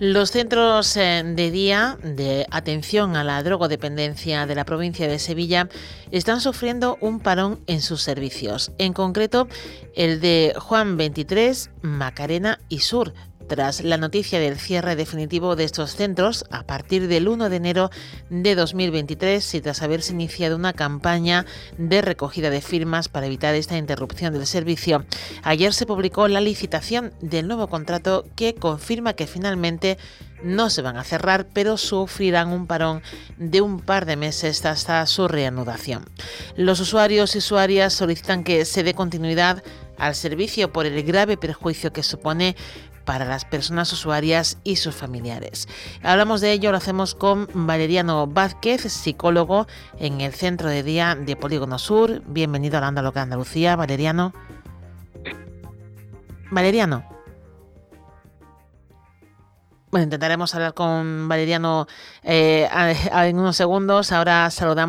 Los centros eh, de día de atención a la drogodependencia de la provincia de Sevilla están sufriendo un parón en sus servicios, en concreto el de Juan 23, Macarena y Sur, tras la noticia del cierre definitivo de estos centros a partir del 1 de enero de 2023 y tras haberse iniciado una campaña de recogida de firmas para evitar esta interrupción del servicio. Ayer se publicó la licitación del nuevo contrato que confirma que finalmente no se van a cerrar, pero sufrirán un parón de un par de meses hasta su reanudación. Los usuarios y usuarias solicitan que se dé continuidad al servicio por el grave perjuicio que supone para las personas usuarias y sus familiares. Hablamos de ello, lo hacemos con Valeriano Vázquez, psicólogo en el Centro de Día de Polígono Sur. Bienvenido a la Onda Local Andalucía, Valeriano. Valeriano. Bueno, intentaremos hablar con Valeriano eh, en unos segundos. Ahora saludamos